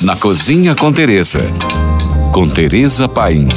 Na Cozinha com Teresa. Com Teresa Paim.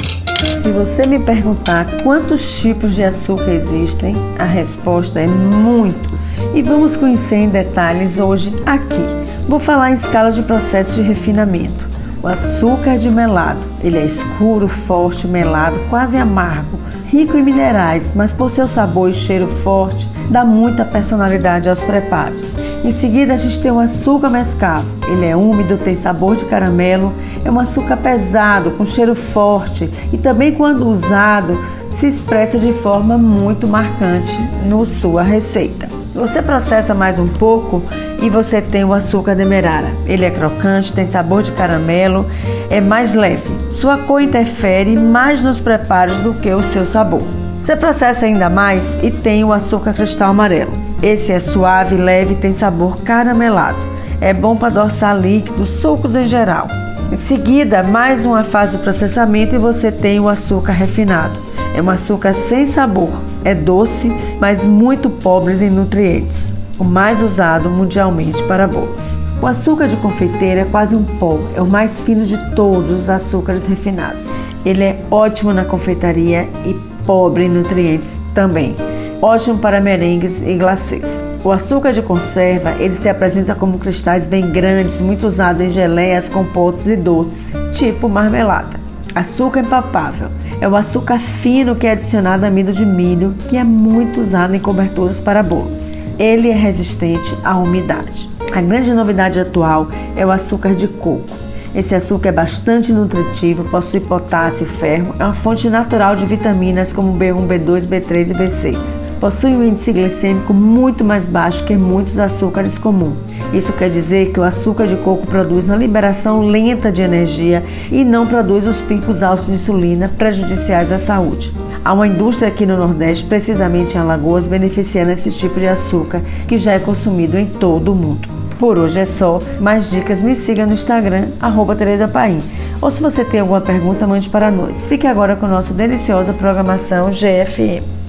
Se você me perguntar quantos tipos de açúcar existem, a resposta é muitos. E vamos conhecer em detalhes hoje aqui. Vou falar em escala de processo de refinamento. O açúcar de melado, ele é escuro, forte, melado, quase amargo, rico em minerais, mas por seu sabor e cheiro forte, dá muita personalidade aos preparos. Em seguida, a gente tem o açúcar mescavo. Ele é úmido, tem sabor de caramelo, é um açúcar pesado, com cheiro forte e também, quando usado, se expressa de forma muito marcante no sua receita. Você processa mais um pouco e você tem o açúcar demerara. Ele é crocante, tem sabor de caramelo, é mais leve. Sua cor interfere mais nos preparos do que o seu sabor. Você processa ainda mais e tem o açúcar cristal amarelo. Esse é suave, leve e tem sabor caramelado. É bom para adoçar líquidos, sucos em geral. Em seguida, mais uma fase do processamento e você tem o açúcar refinado. É um açúcar sem sabor, é doce, mas muito pobre em nutrientes. O mais usado mundialmente para bolos. O açúcar de confeiteira é quase um pó, é o mais fino de todos os açúcares refinados. Ele é ótimo na confeitaria e pobre em nutrientes também ótimo para merengues e glacês. O açúcar de conserva, ele se apresenta como cristais bem grandes, muito usado em geleias, compotos e doces, tipo marmelada. Açúcar empapável é o açúcar fino que é adicionado a amido de milho, que é muito usado em coberturas para bolos. Ele é resistente à umidade. A grande novidade atual é o açúcar de coco. Esse açúcar é bastante nutritivo, possui potássio ferro, é uma fonte natural de vitaminas como B1, B2, B3 e B6 possui um índice glicêmico muito mais baixo que muitos açúcares comuns. Isso quer dizer que o açúcar de coco produz uma liberação lenta de energia e não produz os picos altos de insulina prejudiciais à saúde. Há uma indústria aqui no Nordeste, precisamente em Alagoas, beneficiando esse tipo de açúcar que já é consumido em todo o mundo. Por hoje é só. Mais dicas, me siga no Instagram, arroba Tereza Paim. Ou se você tem alguma pergunta, mande para nós. Fique agora com nossa deliciosa programação GFM.